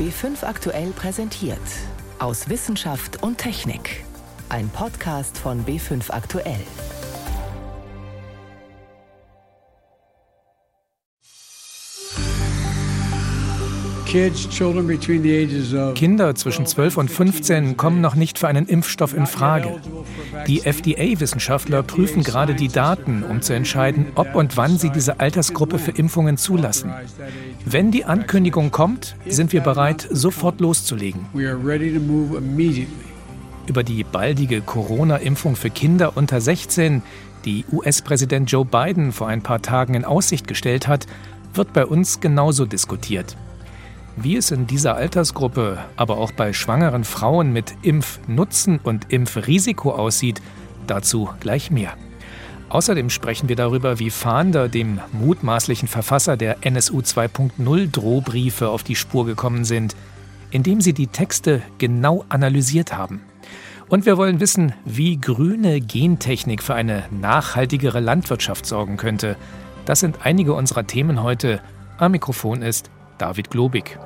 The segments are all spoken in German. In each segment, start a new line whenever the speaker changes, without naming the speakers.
B5 aktuell präsentiert. Aus Wissenschaft und Technik. Ein Podcast von B5 aktuell.
Kinder zwischen 12 und 15 kommen noch nicht für einen Impfstoff in Frage. Die FDA-Wissenschaftler prüfen gerade die Daten, um zu entscheiden, ob und wann sie diese Altersgruppe für Impfungen zulassen. Wenn die Ankündigung kommt, sind wir bereit, sofort loszulegen. Über die baldige Corona-Impfung für Kinder unter 16, die US-Präsident Joe Biden vor ein paar Tagen in Aussicht gestellt hat, wird bei uns genauso diskutiert. Wie es in dieser Altersgruppe, aber auch bei schwangeren Frauen mit Impfnutzen und Impfrisiko aussieht, dazu gleich mehr. Außerdem sprechen wir darüber, wie Fahnder dem mutmaßlichen Verfasser der NSU 2.0 Drohbriefe auf die Spur gekommen sind, indem sie die Texte genau analysiert haben. Und wir wollen wissen, wie grüne Gentechnik für eine nachhaltigere Landwirtschaft sorgen könnte. Das sind einige unserer Themen heute. Am Mikrofon ist David Globig.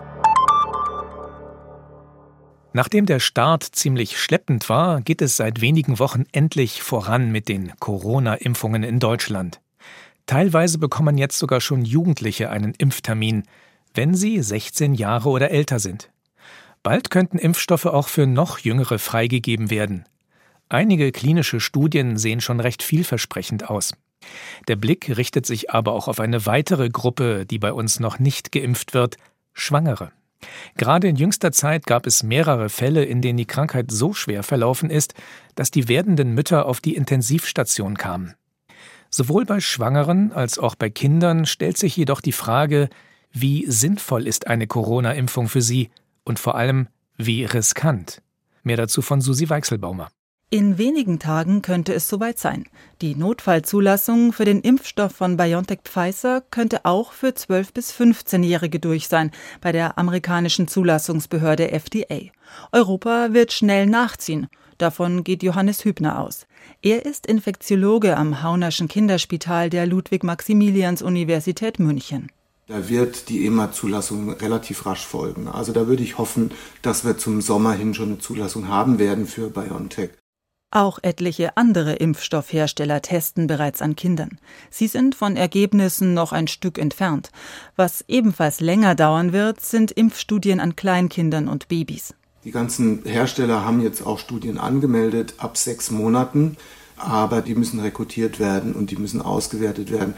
Nachdem der Start ziemlich schleppend war, geht es seit wenigen Wochen endlich voran mit den Corona-Impfungen in Deutschland. Teilweise bekommen jetzt sogar schon Jugendliche einen Impftermin, wenn sie 16 Jahre oder älter sind. Bald könnten Impfstoffe auch für noch Jüngere freigegeben werden. Einige klinische Studien sehen schon recht vielversprechend aus. Der Blick richtet sich aber auch auf eine weitere Gruppe, die bei uns noch nicht geimpft wird, Schwangere. Gerade in jüngster Zeit gab es mehrere Fälle, in denen die Krankheit so schwer verlaufen ist, dass die werdenden Mütter auf die Intensivstation kamen. Sowohl bei Schwangeren als auch bei Kindern stellt sich jedoch die Frage, wie sinnvoll ist eine Corona-Impfung für sie und vor allem, wie riskant. Mehr dazu von Susi Weichselbaumer.
In wenigen Tagen könnte es soweit sein. Die Notfallzulassung für den Impfstoff von BioNTech Pfizer könnte auch für 12- bis 15-Jährige durch sein bei der amerikanischen Zulassungsbehörde FDA. Europa wird schnell nachziehen. Davon geht Johannes Hübner aus. Er ist Infektiologe am Haunerschen Kinderspital der Ludwig-Maximilians-Universität München.
Da wird die EMA-Zulassung relativ rasch folgen. Also da würde ich hoffen, dass wir zum Sommer hin schon eine Zulassung haben werden für BioNTech.
Auch etliche andere Impfstoffhersteller testen bereits an Kindern. Sie sind von Ergebnissen noch ein Stück entfernt. Was ebenfalls länger dauern wird, sind Impfstudien an Kleinkindern und Babys.
Die ganzen Hersteller haben jetzt auch Studien angemeldet ab sechs Monaten, aber die müssen rekrutiert werden und die müssen ausgewertet werden.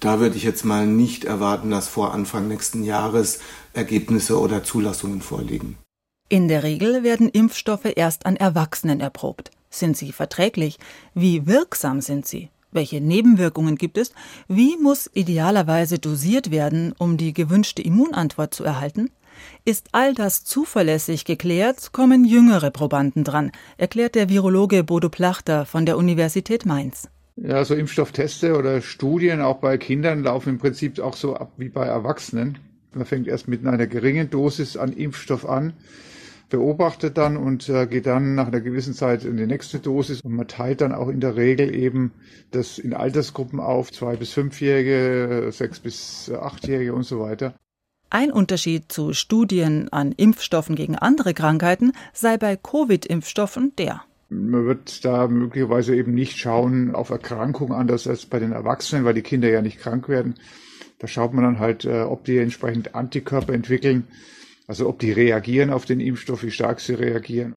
Da würde ich jetzt mal nicht erwarten, dass vor Anfang nächsten Jahres Ergebnisse oder Zulassungen vorliegen.
In der Regel werden Impfstoffe erst an Erwachsenen erprobt. Sind sie verträglich? Wie wirksam sind sie? Welche Nebenwirkungen gibt es? Wie muss idealerweise dosiert werden, um die gewünschte Immunantwort zu erhalten? Ist all das zuverlässig geklärt, kommen jüngere Probanden dran, erklärt der Virologe Bodo Plachter von der Universität Mainz.
Ja, so Impfstoffteste oder Studien auch bei Kindern laufen im Prinzip auch so ab wie bei Erwachsenen. Man fängt erst mit einer geringen Dosis an Impfstoff an beobachtet dann und äh, geht dann nach einer gewissen Zeit in die nächste Dosis und man teilt dann auch in der Regel eben das in Altersgruppen auf, zwei bis fünfjährige, sechs bis achtjährige und so weiter.
Ein Unterschied zu Studien an Impfstoffen gegen andere Krankheiten sei bei Covid-Impfstoffen der.
Man wird da möglicherweise eben nicht schauen auf Erkrankungen anders als bei den Erwachsenen, weil die Kinder ja nicht krank werden. Da schaut man dann halt, äh, ob die entsprechend Antikörper entwickeln also ob die reagieren auf den Impfstoff, wie stark sie reagieren.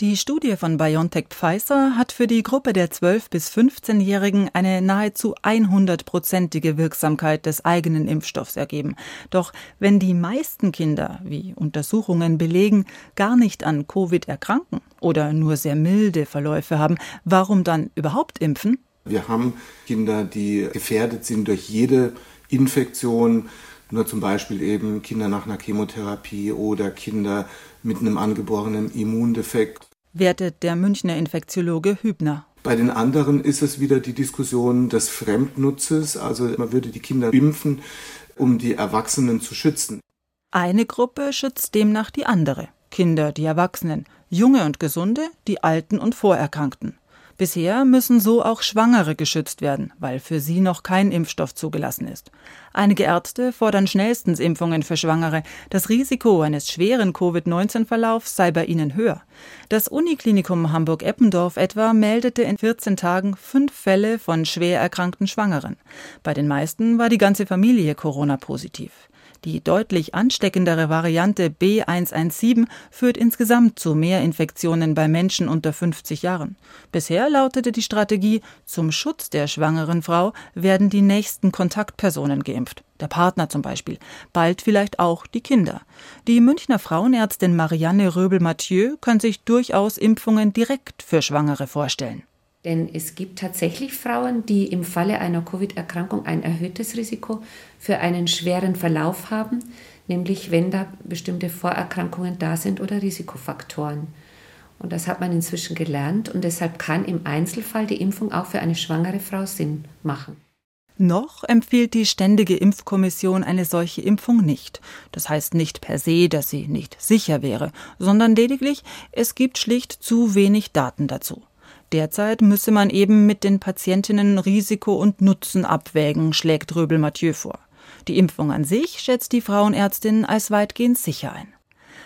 Die Studie von BioNTech Pfizer hat für die Gruppe der 12- bis 15-Jährigen eine nahezu 100-prozentige Wirksamkeit des eigenen Impfstoffs ergeben. Doch wenn die meisten Kinder, wie Untersuchungen belegen, gar nicht an Covid erkranken oder nur sehr milde Verläufe haben, warum dann überhaupt impfen?
Wir haben Kinder, die gefährdet sind durch jede Infektion nur zum Beispiel eben Kinder nach einer Chemotherapie oder Kinder mit einem angeborenen Immundefekt.
Wertet der Münchner Infektiologe Hübner.
Bei den anderen ist es wieder die Diskussion des Fremdnutzes, also man würde die Kinder impfen, um die Erwachsenen zu schützen.
Eine Gruppe schützt demnach die andere. Kinder, die Erwachsenen, junge und gesunde, die Alten und Vorerkrankten. Bisher müssen so auch Schwangere geschützt werden, weil für sie noch kein Impfstoff zugelassen ist. Einige Ärzte fordern schnellstens Impfungen für Schwangere. Das Risiko eines schweren Covid-19-Verlaufs sei bei ihnen höher. Das Uniklinikum Hamburg-Eppendorf etwa meldete in 14 Tagen fünf Fälle von schwer erkrankten Schwangeren. Bei den meisten war die ganze Familie Corona-positiv. Die deutlich ansteckendere Variante B117 führt insgesamt zu mehr Infektionen bei Menschen unter 50 Jahren. Bisher lautete die Strategie, zum Schutz der schwangeren Frau werden die nächsten Kontaktpersonen geimpft. Der Partner zum Beispiel. Bald vielleicht auch die Kinder. Die Münchner Frauenärztin Marianne Röbel-Mathieu kann sich durchaus Impfungen direkt für Schwangere vorstellen.
Denn es gibt tatsächlich Frauen, die im Falle einer Covid-Erkrankung ein erhöhtes Risiko für einen schweren Verlauf haben, nämlich wenn da bestimmte Vorerkrankungen da sind oder Risikofaktoren. Und das hat man inzwischen gelernt und deshalb kann im Einzelfall die Impfung auch für eine schwangere Frau Sinn machen.
Noch empfiehlt die Ständige Impfkommission eine solche Impfung nicht. Das heißt nicht per se, dass sie nicht sicher wäre, sondern lediglich, es gibt schlicht zu wenig Daten dazu. Derzeit müsse man eben mit den Patientinnen Risiko und Nutzen abwägen, schlägt Röbel Mathieu vor. Die Impfung an sich schätzt die Frauenärztin als weitgehend sicher ein.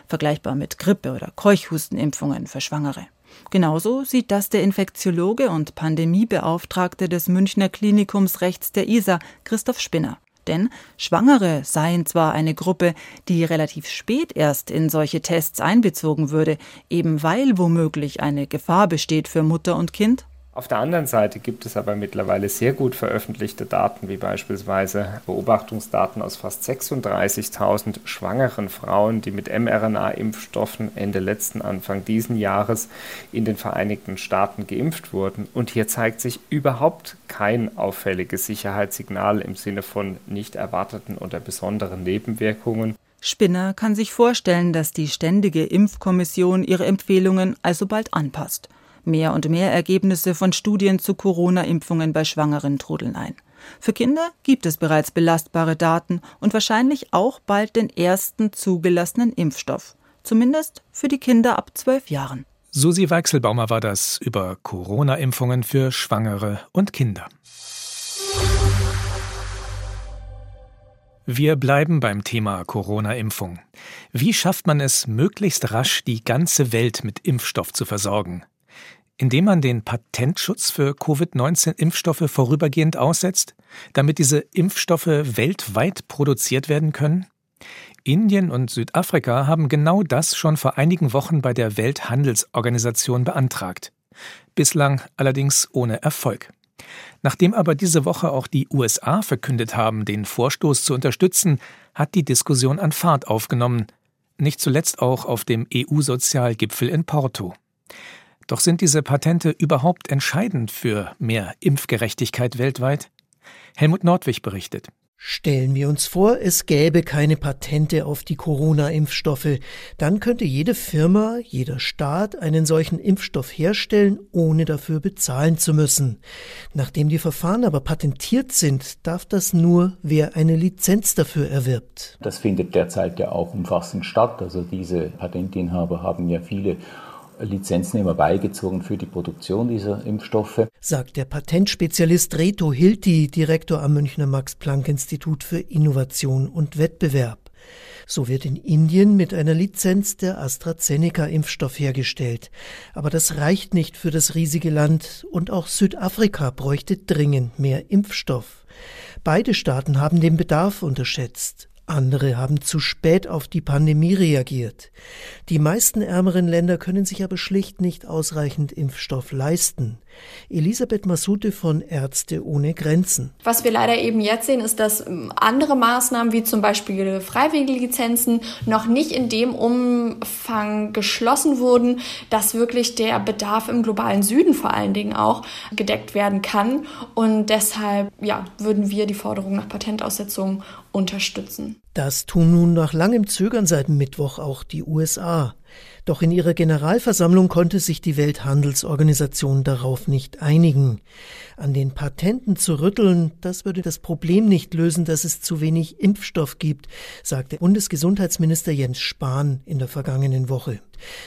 Vergleichbar mit Grippe- oder Keuchhustenimpfungen für Schwangere. Genauso sieht das der Infektiologe und Pandemiebeauftragte des Münchner Klinikums rechts der ISA, Christoph Spinner. Denn Schwangere seien zwar eine Gruppe, die relativ spät erst in solche Tests einbezogen würde, eben weil womöglich eine Gefahr besteht für Mutter und Kind,
auf der anderen Seite gibt es aber mittlerweile sehr gut veröffentlichte Daten, wie beispielsweise Beobachtungsdaten aus fast 36.000 schwangeren Frauen, die mit mRNA-Impfstoffen Ende letzten, Anfang diesen Jahres in den Vereinigten Staaten geimpft wurden. Und hier zeigt sich überhaupt kein auffälliges Sicherheitssignal im Sinne von nicht erwarteten oder besonderen Nebenwirkungen.
Spinner kann sich vorstellen, dass die Ständige Impfkommission ihre Empfehlungen also bald anpasst. Mehr und mehr Ergebnisse von Studien zu Corona-Impfungen bei Schwangeren trudeln ein. Für Kinder gibt es bereits belastbare Daten und wahrscheinlich auch bald den ersten zugelassenen Impfstoff. Zumindest für die Kinder ab zwölf Jahren.
Susi Weichselbaumer war das über Corona-Impfungen für Schwangere und Kinder. Wir bleiben beim Thema Corona-Impfung. Wie schafft man es, möglichst rasch die ganze Welt mit Impfstoff zu versorgen? Indem man den Patentschutz für Covid-19-Impfstoffe vorübergehend aussetzt, damit diese Impfstoffe weltweit produziert werden können? Indien und Südafrika haben genau das schon vor einigen Wochen bei der Welthandelsorganisation beantragt. Bislang allerdings ohne Erfolg. Nachdem aber diese Woche auch die USA verkündet haben, den Vorstoß zu unterstützen, hat die Diskussion an Fahrt aufgenommen, nicht zuletzt auch auf dem EU-Sozialgipfel in Porto. Doch sind diese Patente überhaupt entscheidend für mehr Impfgerechtigkeit weltweit? Helmut Nordwig berichtet.
Stellen wir uns vor, es gäbe keine Patente auf die Corona-Impfstoffe. Dann könnte jede Firma, jeder Staat einen solchen Impfstoff herstellen, ohne dafür bezahlen zu müssen. Nachdem die Verfahren aber patentiert sind, darf das nur, wer eine Lizenz dafür erwirbt.
Das findet derzeit ja auch umfassend statt. Also diese Patentinhaber haben ja viele Lizenznehmer beigezogen für die Produktion dieser Impfstoffe.
Sagt der Patentspezialist Reto Hilti, Direktor am Münchner Max-Planck-Institut für Innovation und Wettbewerb. So wird in Indien mit einer Lizenz der AstraZeneca-Impfstoff hergestellt. Aber das reicht nicht für das riesige Land und auch Südafrika bräuchte dringend mehr Impfstoff. Beide Staaten haben den Bedarf unterschätzt. Andere haben zu spät auf die Pandemie reagiert. Die meisten ärmeren Länder können sich aber schlicht nicht ausreichend Impfstoff leisten. Elisabeth Masute von Ärzte ohne Grenzen.
Was wir leider eben jetzt sehen, ist, dass ähm, andere Maßnahmen wie zum Beispiel freiwillige Lizenzen noch nicht in dem Umfang geschlossen wurden, dass wirklich der Bedarf im globalen Süden vor allen Dingen auch gedeckt werden kann. Und deshalb ja, würden wir die Forderung nach Patentaussetzung unterstützen.
Das tun nun nach langem Zögern seit Mittwoch auch die USA. Doch in ihrer Generalversammlung konnte sich die Welthandelsorganisation darauf nicht einigen. An den Patenten zu rütteln, das würde das Problem nicht lösen, dass es zu wenig Impfstoff gibt, sagte Bundesgesundheitsminister Jens Spahn in der vergangenen Woche.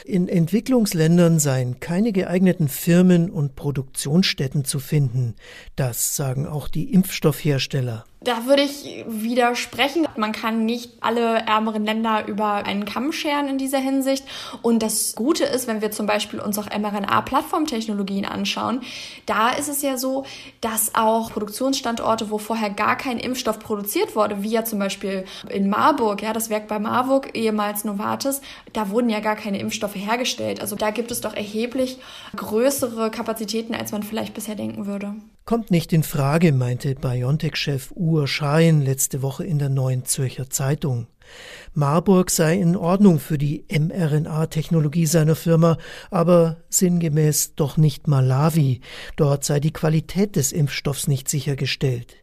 In Entwicklungsländern seien keine geeigneten Firmen und Produktionsstätten zu finden. Das sagen auch die Impfstoffhersteller.
Da würde ich widersprechen. Man kann nicht alle ärmeren Länder über einen Kamm scheren in dieser Hinsicht. Und das Gute ist, wenn wir zum Beispiel uns auch mRNA-Plattformtechnologien anschauen, da ist es ja so, dass auch Produktionsstandorte, wo vorher gar kein Impfstoff produziert wurde, wie ja zum Beispiel in Marburg, ja, das Werk bei Marburg, ehemals Novartis, da wurden ja gar keine Impfstoffe hergestellt. Also da gibt es doch erheblich größere Kapazitäten, als man vielleicht bisher denken würde.
Kommt nicht in Frage, meinte BioNTech-Chef Uhr Schein letzte Woche in der Neuen Zürcher Zeitung. Marburg sei in Ordnung für die mRNA-Technologie seiner Firma, aber sinngemäß doch nicht Malawi. Dort sei die Qualität des Impfstoffs nicht sichergestellt.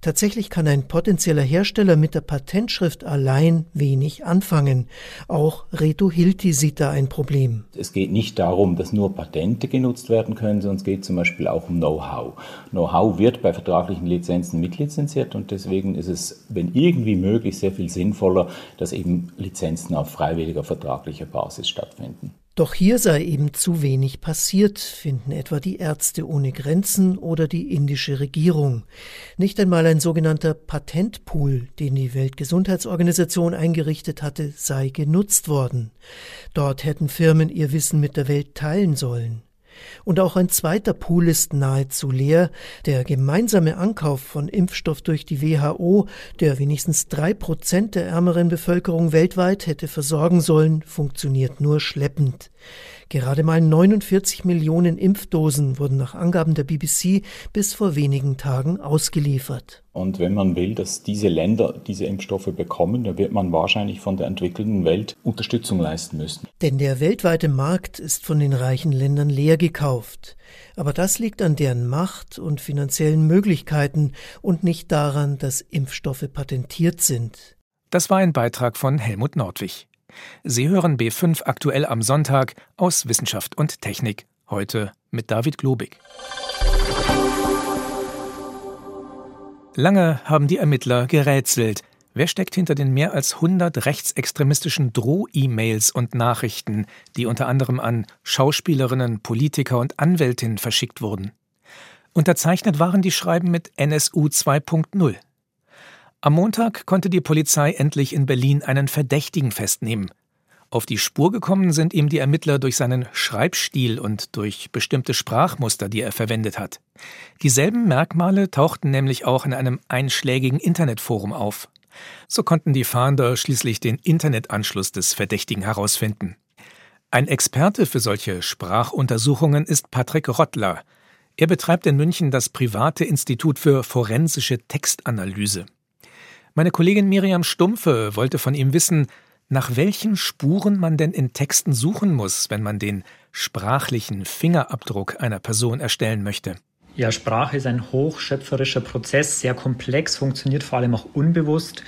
Tatsächlich kann ein potenzieller Hersteller mit der Patentschrift allein wenig anfangen. Auch Reto Hilti sieht da ein Problem.
Es geht nicht darum, dass nur Patente genutzt werden können, sondern es geht zum Beispiel auch um Know-how. Know-how wird bei vertraglichen Lizenzen mitlizenziert und deswegen ist es, wenn irgendwie möglich, sehr viel sinnvoller, dass eben Lizenzen auf freiwilliger vertraglicher Basis stattfinden.
Doch hier sei eben zu wenig passiert, finden etwa die Ärzte ohne Grenzen oder die indische Regierung. Nicht einmal ein sogenannter Patentpool, den die Weltgesundheitsorganisation eingerichtet hatte, sei genutzt worden. Dort hätten Firmen ihr Wissen mit der Welt teilen sollen. Und auch ein zweiter Pool ist nahezu leer. Der gemeinsame Ankauf von Impfstoff durch die WHO, der wenigstens drei Prozent der ärmeren Bevölkerung weltweit hätte versorgen sollen, funktioniert nur schleppend. Gerade mal 49 Millionen Impfdosen wurden nach Angaben der BBC bis vor wenigen Tagen ausgeliefert.
Und wenn man will, dass diese Länder diese Impfstoffe bekommen, dann wird man wahrscheinlich von der entwickelten Welt Unterstützung leisten müssen.
Denn der weltweite Markt ist von den reichen Ländern leer gekauft. Aber das liegt an deren Macht und finanziellen Möglichkeiten und nicht daran, dass Impfstoffe patentiert sind.
Das war ein Beitrag von Helmut Nordwig. Sie hören B5 aktuell am Sonntag aus Wissenschaft und Technik. Heute mit David Globig. Lange haben die Ermittler gerätselt. Wer steckt hinter den mehr als 100 rechtsextremistischen Droh-E-Mails und Nachrichten, die unter anderem an Schauspielerinnen, Politiker und Anwältinnen verschickt wurden? Unterzeichnet waren die Schreiben mit NSU 2.0. Am Montag konnte die Polizei endlich in Berlin einen Verdächtigen festnehmen. Auf die Spur gekommen sind ihm die Ermittler durch seinen Schreibstil und durch bestimmte Sprachmuster, die er verwendet hat. Dieselben Merkmale tauchten nämlich auch in einem einschlägigen Internetforum auf. So konnten die Fahnder schließlich den Internetanschluss des Verdächtigen herausfinden. Ein Experte für solche Sprachuntersuchungen ist Patrick Rottler. Er betreibt in München das private Institut für forensische Textanalyse. Meine Kollegin Miriam Stumpfe wollte von ihm wissen, nach welchen Spuren man denn in Texten suchen muss, wenn man den sprachlichen Fingerabdruck einer Person erstellen möchte.
Ja, Sprache ist ein hochschöpferischer Prozess, sehr komplex, funktioniert vor allem auch unbewusst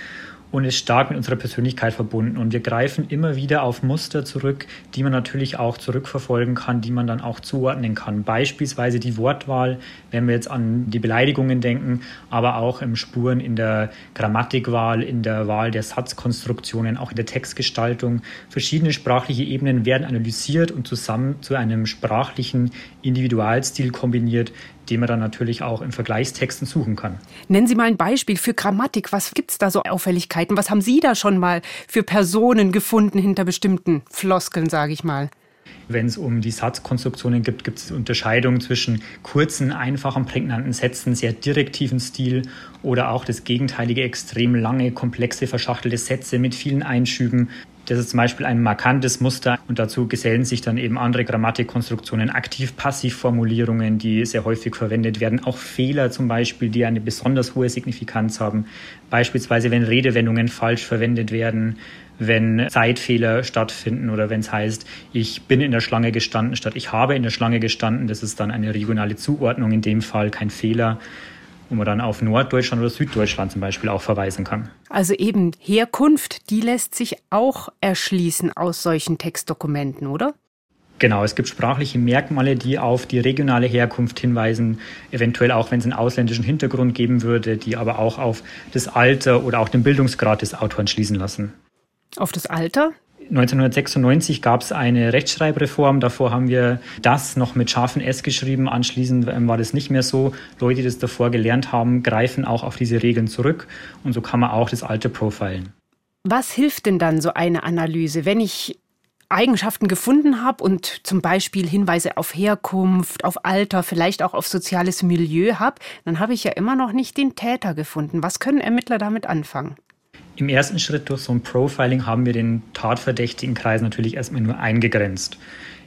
und ist stark mit unserer Persönlichkeit verbunden. Und wir greifen immer wieder auf Muster zurück, die man natürlich auch zurückverfolgen kann, die man dann auch zuordnen kann. Beispielsweise die Wortwahl, wenn wir jetzt an die Beleidigungen denken, aber auch im Spuren in der Grammatikwahl, in der Wahl der Satzkonstruktionen, auch in der Textgestaltung. Verschiedene sprachliche Ebenen werden analysiert und zusammen zu einem sprachlichen Individualstil kombiniert, die man dann natürlich auch in Vergleichstexten suchen kann.
Nennen Sie mal ein Beispiel für Grammatik. Was gibt es da so Auffälligkeiten? Was haben Sie da schon mal für Personen gefunden hinter bestimmten Floskeln, sage ich mal?
Wenn es um die Satzkonstruktionen gibt, gibt es Unterscheidungen zwischen kurzen, einfachen, prägnanten Sätzen, sehr direktiven Stil oder auch das gegenteilige, extrem lange, komplexe, verschachtelte Sätze mit vielen Einschüben. Das ist zum Beispiel ein markantes Muster und dazu gesellen sich dann eben andere Grammatikkonstruktionen, Aktiv-Passiv-Formulierungen, die sehr häufig verwendet werden, auch Fehler zum Beispiel, die eine besonders hohe Signifikanz haben, beispielsweise wenn Redewendungen falsch verwendet werden, wenn Zeitfehler stattfinden oder wenn es heißt, ich bin in der Schlange gestanden statt ich habe in der Schlange gestanden, das ist dann eine regionale Zuordnung, in dem Fall kein Fehler. Wo man dann auf Norddeutschland oder Süddeutschland zum Beispiel auch verweisen kann.
Also eben Herkunft, die lässt sich auch erschließen aus solchen Textdokumenten, oder?
Genau, es gibt sprachliche Merkmale, die auf die regionale Herkunft hinweisen, eventuell auch, wenn es einen ausländischen Hintergrund geben würde, die aber auch auf das Alter oder auch den Bildungsgrad des Autoren schließen lassen.
Auf das Alter?
1996 gab es eine Rechtschreibreform. Davor haben wir das noch mit scharfen S geschrieben. Anschließend ähm, war das nicht mehr so. Leute, die das davor gelernt haben, greifen auch auf diese Regeln zurück. Und so kann man auch das Alte profilen.
Was hilft denn dann so eine Analyse, wenn ich Eigenschaften gefunden habe und zum Beispiel Hinweise auf Herkunft, auf Alter, vielleicht auch auf soziales Milieu habe, dann habe ich ja immer noch nicht den Täter gefunden. Was können Ermittler damit anfangen?
Im ersten Schritt durch so ein Profiling haben wir den tatverdächtigen Kreis natürlich erstmal nur eingegrenzt.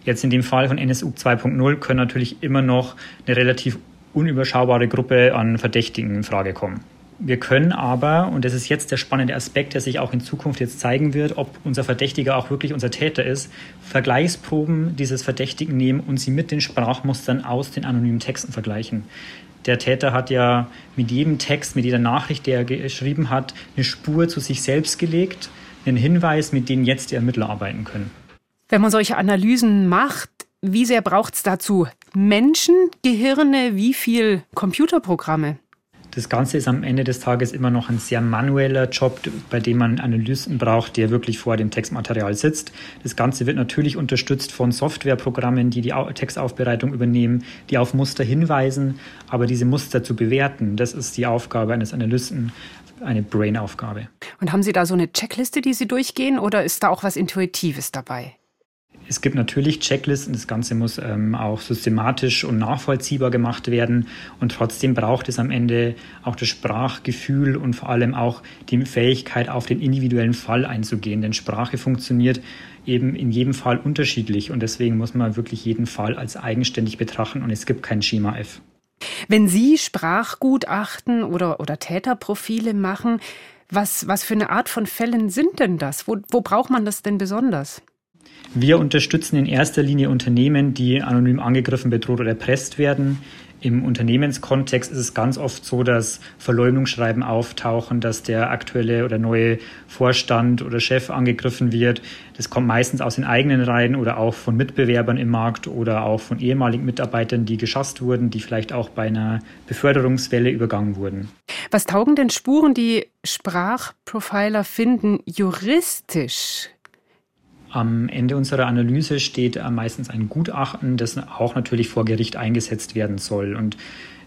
Jetzt in dem Fall von NSU 2.0 können natürlich immer noch eine relativ unüberschaubare Gruppe an Verdächtigen in Frage kommen. Wir können aber, und das ist jetzt der spannende Aspekt, der sich auch in Zukunft jetzt zeigen wird, ob unser Verdächtiger auch wirklich unser Täter ist, Vergleichsproben dieses Verdächtigen nehmen und sie mit den Sprachmustern aus den anonymen Texten vergleichen. Der Täter hat ja mit jedem Text, mit jeder Nachricht, die er geschrieben hat, eine Spur zu sich selbst gelegt, einen Hinweis, mit dem jetzt die Ermittler arbeiten können.
Wenn man solche Analysen macht, wie sehr braucht es dazu Menschen, Gehirne, wie viel Computerprogramme?
Das Ganze ist am Ende des Tages immer noch ein sehr manueller Job, bei dem man Analysten braucht, der wirklich vor dem Textmaterial sitzt. Das Ganze wird natürlich unterstützt von Softwareprogrammen, die die Textaufbereitung übernehmen, die auf Muster hinweisen, aber diese Muster zu bewerten, das ist die Aufgabe eines Analysten, eine Brain-Aufgabe.
Und haben Sie da so eine Checkliste, die Sie durchgehen, oder ist da auch was Intuitives dabei?
Es gibt natürlich Checklisten, das Ganze muss ähm, auch systematisch und nachvollziehbar gemacht werden und trotzdem braucht es am Ende auch das Sprachgefühl und vor allem auch die Fähigkeit, auf den individuellen Fall einzugehen, denn Sprache funktioniert eben in jedem Fall unterschiedlich und deswegen muss man wirklich jeden Fall als eigenständig betrachten und es gibt kein Schema F.
Wenn Sie Sprachgutachten oder, oder Täterprofile machen, was, was für eine Art von Fällen sind denn das? Wo, wo braucht man das denn besonders?
Wir unterstützen in erster Linie Unternehmen, die anonym angegriffen, bedroht oder erpresst werden. Im Unternehmenskontext ist es ganz oft so, dass Verleumdungsschreiben auftauchen, dass der aktuelle oder neue Vorstand oder Chef angegriffen wird. Das kommt meistens aus den eigenen Reihen oder auch von Mitbewerbern im Markt oder auch von ehemaligen Mitarbeitern, die geschasst wurden, die vielleicht auch bei einer Beförderungswelle übergangen wurden.
Was taugen denn Spuren, die Sprachprofiler finden, juristisch?
Am Ende unserer Analyse steht meistens ein Gutachten, das auch natürlich vor Gericht eingesetzt werden soll. Und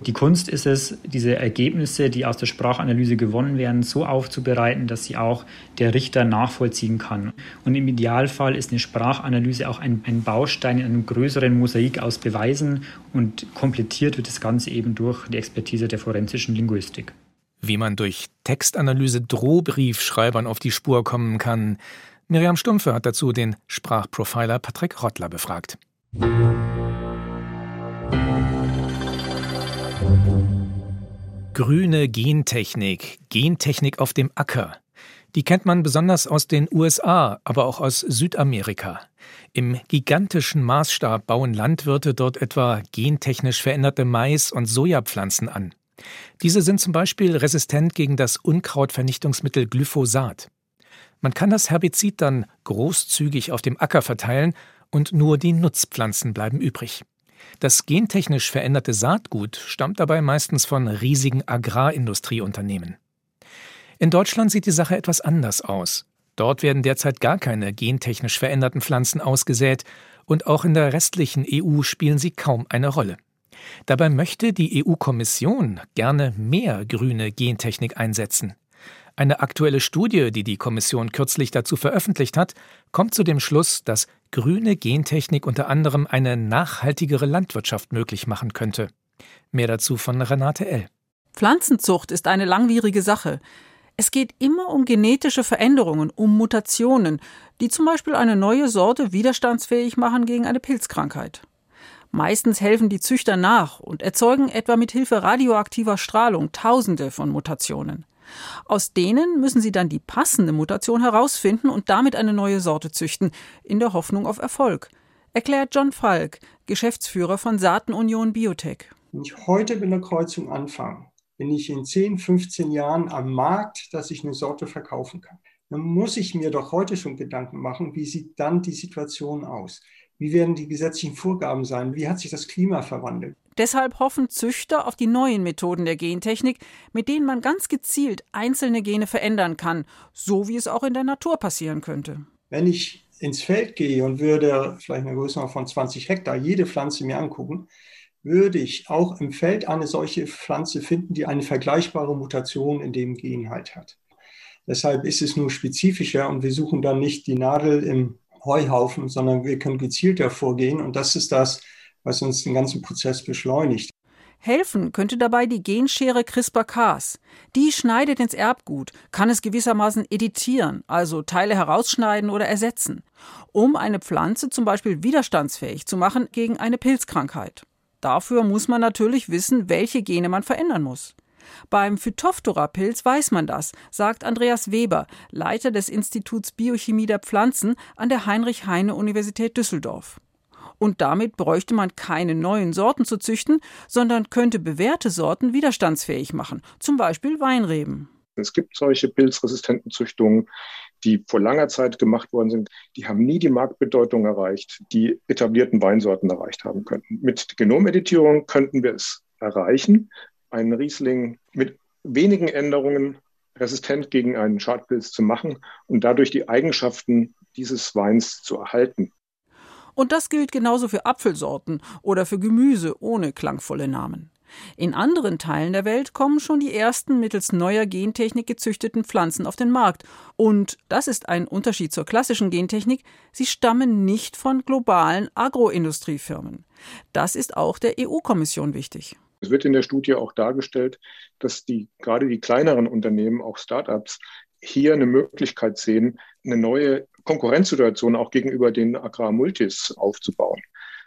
die Kunst ist es, diese Ergebnisse, die aus der Sprachanalyse gewonnen werden, so aufzubereiten, dass sie auch der Richter nachvollziehen kann. Und im Idealfall ist eine Sprachanalyse auch ein, ein Baustein in einem größeren Mosaik aus Beweisen und komplettiert wird das Ganze eben durch die Expertise der forensischen Linguistik.
Wie man durch Textanalyse Drohbriefschreibern auf die Spur kommen kann, Miriam Stumpfe hat dazu den Sprachprofiler Patrick Rottler befragt. Grüne Gentechnik, Gentechnik auf dem Acker. Die kennt man besonders aus den USA, aber auch aus Südamerika. Im gigantischen Maßstab bauen Landwirte dort etwa gentechnisch veränderte Mais- und Sojapflanzen an. Diese sind zum Beispiel resistent gegen das Unkrautvernichtungsmittel Glyphosat. Man kann das Herbizid dann großzügig auf dem Acker verteilen und nur die Nutzpflanzen bleiben übrig. Das gentechnisch veränderte Saatgut stammt dabei meistens von riesigen Agrarindustrieunternehmen. In Deutschland sieht die Sache etwas anders aus. Dort werden derzeit gar keine gentechnisch veränderten Pflanzen ausgesät und auch in der restlichen EU spielen sie kaum eine Rolle. Dabei möchte die EU-Kommission gerne mehr grüne Gentechnik einsetzen. Eine aktuelle Studie, die die Kommission kürzlich dazu veröffentlicht hat, kommt zu dem Schluss, dass grüne Gentechnik unter anderem eine nachhaltigere Landwirtschaft möglich machen könnte. Mehr dazu von Renate L.
Pflanzenzucht ist eine langwierige Sache. Es geht immer um genetische Veränderungen, um Mutationen, die zum Beispiel eine neue Sorte widerstandsfähig machen gegen eine Pilzkrankheit. Meistens helfen die Züchter nach und erzeugen etwa mit Hilfe radioaktiver Strahlung Tausende von Mutationen. Aus denen müssen sie dann die passende Mutation herausfinden und damit eine neue Sorte züchten, in der Hoffnung auf Erfolg, erklärt John Falk, Geschäftsführer von Saatenunion Biotech.
Wenn ich heute mit einer Kreuzung anfange, bin ich in 10, 15 Jahren am Markt, dass ich eine Sorte verkaufen kann. Dann muss ich mir doch heute schon Gedanken machen, wie sieht dann die Situation aus? Wie werden die gesetzlichen Vorgaben sein? Wie hat sich das Klima verwandelt?
Deshalb hoffen Züchter auf die neuen Methoden der Gentechnik, mit denen man ganz gezielt einzelne Gene verändern kann, so wie es auch in der Natur passieren könnte.
Wenn ich ins Feld gehe und würde vielleicht eine Größe von 20 Hektar jede Pflanze mir angucken, würde ich auch im Feld eine solche Pflanze finden, die eine vergleichbare Mutation in dem Gen halt hat. Deshalb ist es nur spezifischer und wir suchen dann nicht die Nadel im Heuhaufen, sondern wir können gezielter vorgehen und das ist das, was uns den ganzen Prozess beschleunigt.
Helfen könnte dabei die Genschere CRISPR-Cas. Die schneidet ins Erbgut, kann es gewissermaßen editieren, also Teile herausschneiden oder ersetzen, um eine Pflanze zum Beispiel widerstandsfähig zu machen gegen eine Pilzkrankheit. Dafür muss man natürlich wissen, welche Gene man verändern muss. Beim Phytophthora-Pilz weiß man das, sagt Andreas Weber, Leiter des Instituts Biochemie der Pflanzen an der Heinrich-Heine-Universität Düsseldorf. Und damit bräuchte man keine neuen Sorten zu züchten, sondern könnte bewährte Sorten widerstandsfähig machen, zum Beispiel Weinreben.
Es gibt solche pilzresistenten Züchtungen, die vor langer Zeit gemacht worden sind. Die haben nie die Marktbedeutung erreicht, die etablierten Weinsorten erreicht haben könnten. Mit Genomeditierung könnten wir es erreichen, einen Riesling mit wenigen Änderungen resistent gegen einen Schadpilz zu machen und dadurch die Eigenschaften dieses Weins zu erhalten.
Und das gilt genauso für Apfelsorten oder für Gemüse ohne klangvolle Namen. In anderen Teilen der Welt kommen schon die ersten mittels neuer Gentechnik gezüchteten Pflanzen auf den Markt. Und das ist ein Unterschied zur klassischen Gentechnik, sie stammen nicht von globalen Agroindustriefirmen. Das ist auch der EU-Kommission wichtig.
Es wird in der Studie auch dargestellt, dass die, gerade die kleineren Unternehmen, auch Startups, hier eine Möglichkeit sehen, eine neue Konkurrenzsituation auch gegenüber den Agrarmultis aufzubauen.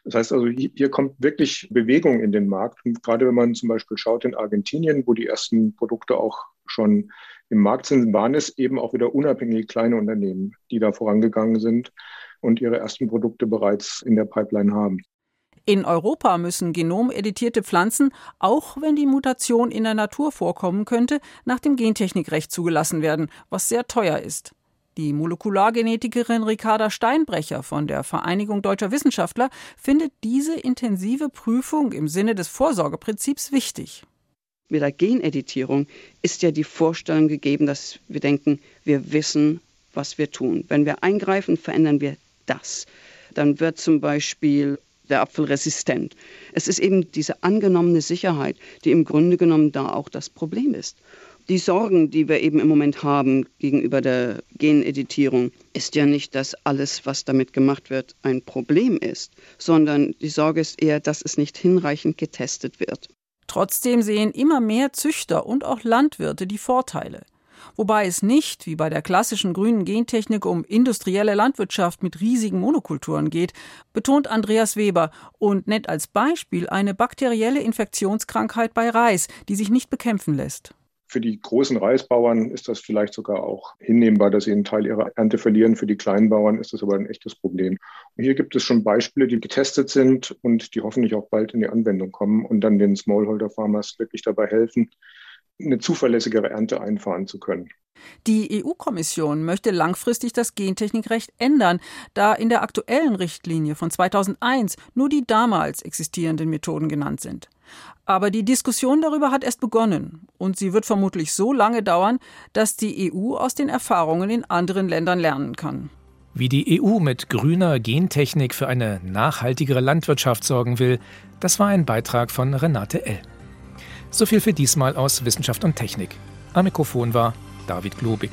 Das heißt also, hier kommt wirklich Bewegung in den Markt. Und gerade wenn man zum Beispiel schaut in Argentinien, wo die ersten Produkte auch schon im Markt sind, waren es eben auch wieder unabhängige kleine Unternehmen, die da vorangegangen sind und ihre ersten Produkte bereits in der Pipeline haben.
In Europa müssen genomeditierte Pflanzen, auch wenn die Mutation in der Natur vorkommen könnte, nach dem Gentechnikrecht zugelassen werden, was sehr teuer ist. Die Molekulargenetikerin Ricarda Steinbrecher von der Vereinigung Deutscher Wissenschaftler findet diese intensive Prüfung im Sinne des Vorsorgeprinzips wichtig.
Mit der Geneditierung ist ja die Vorstellung gegeben, dass wir denken, wir wissen, was wir tun. Wenn wir eingreifen, verändern wir das. Dann wird zum Beispiel der Apfel resistent. Es ist eben diese angenommene Sicherheit, die im Grunde genommen da auch das Problem ist. Die Sorgen, die wir eben im Moment haben gegenüber der Geneditierung, ist ja nicht, dass alles, was damit gemacht wird, ein Problem ist, sondern die Sorge ist eher, dass es nicht hinreichend getestet wird.
Trotzdem sehen immer mehr Züchter und auch Landwirte die Vorteile. Wobei es nicht, wie bei der klassischen grünen Gentechnik, um industrielle Landwirtschaft mit riesigen Monokulturen geht, betont Andreas Weber und nennt als Beispiel eine bakterielle Infektionskrankheit bei Reis, die sich nicht bekämpfen lässt.
Für die großen Reisbauern ist das vielleicht sogar auch hinnehmbar, dass sie einen Teil ihrer Ernte verlieren. Für die kleinen Bauern ist das aber ein echtes Problem. Und hier gibt es schon Beispiele, die getestet sind und die hoffentlich auch bald in die Anwendung kommen und dann den Smallholder Farmers wirklich dabei helfen, eine zuverlässigere Ernte einfahren zu können.
Die EU-Kommission möchte langfristig das Gentechnikrecht ändern, da in der aktuellen Richtlinie von 2001 nur die damals existierenden Methoden genannt sind. Aber die Diskussion darüber hat erst begonnen und sie wird vermutlich so lange dauern, dass die EU aus den Erfahrungen in anderen Ländern lernen kann.
Wie die EU mit grüner Gentechnik für eine nachhaltigere Landwirtschaft sorgen will, das war ein Beitrag von Renate L. So viel für diesmal aus Wissenschaft und Technik. Am Mikrofon war David Globig.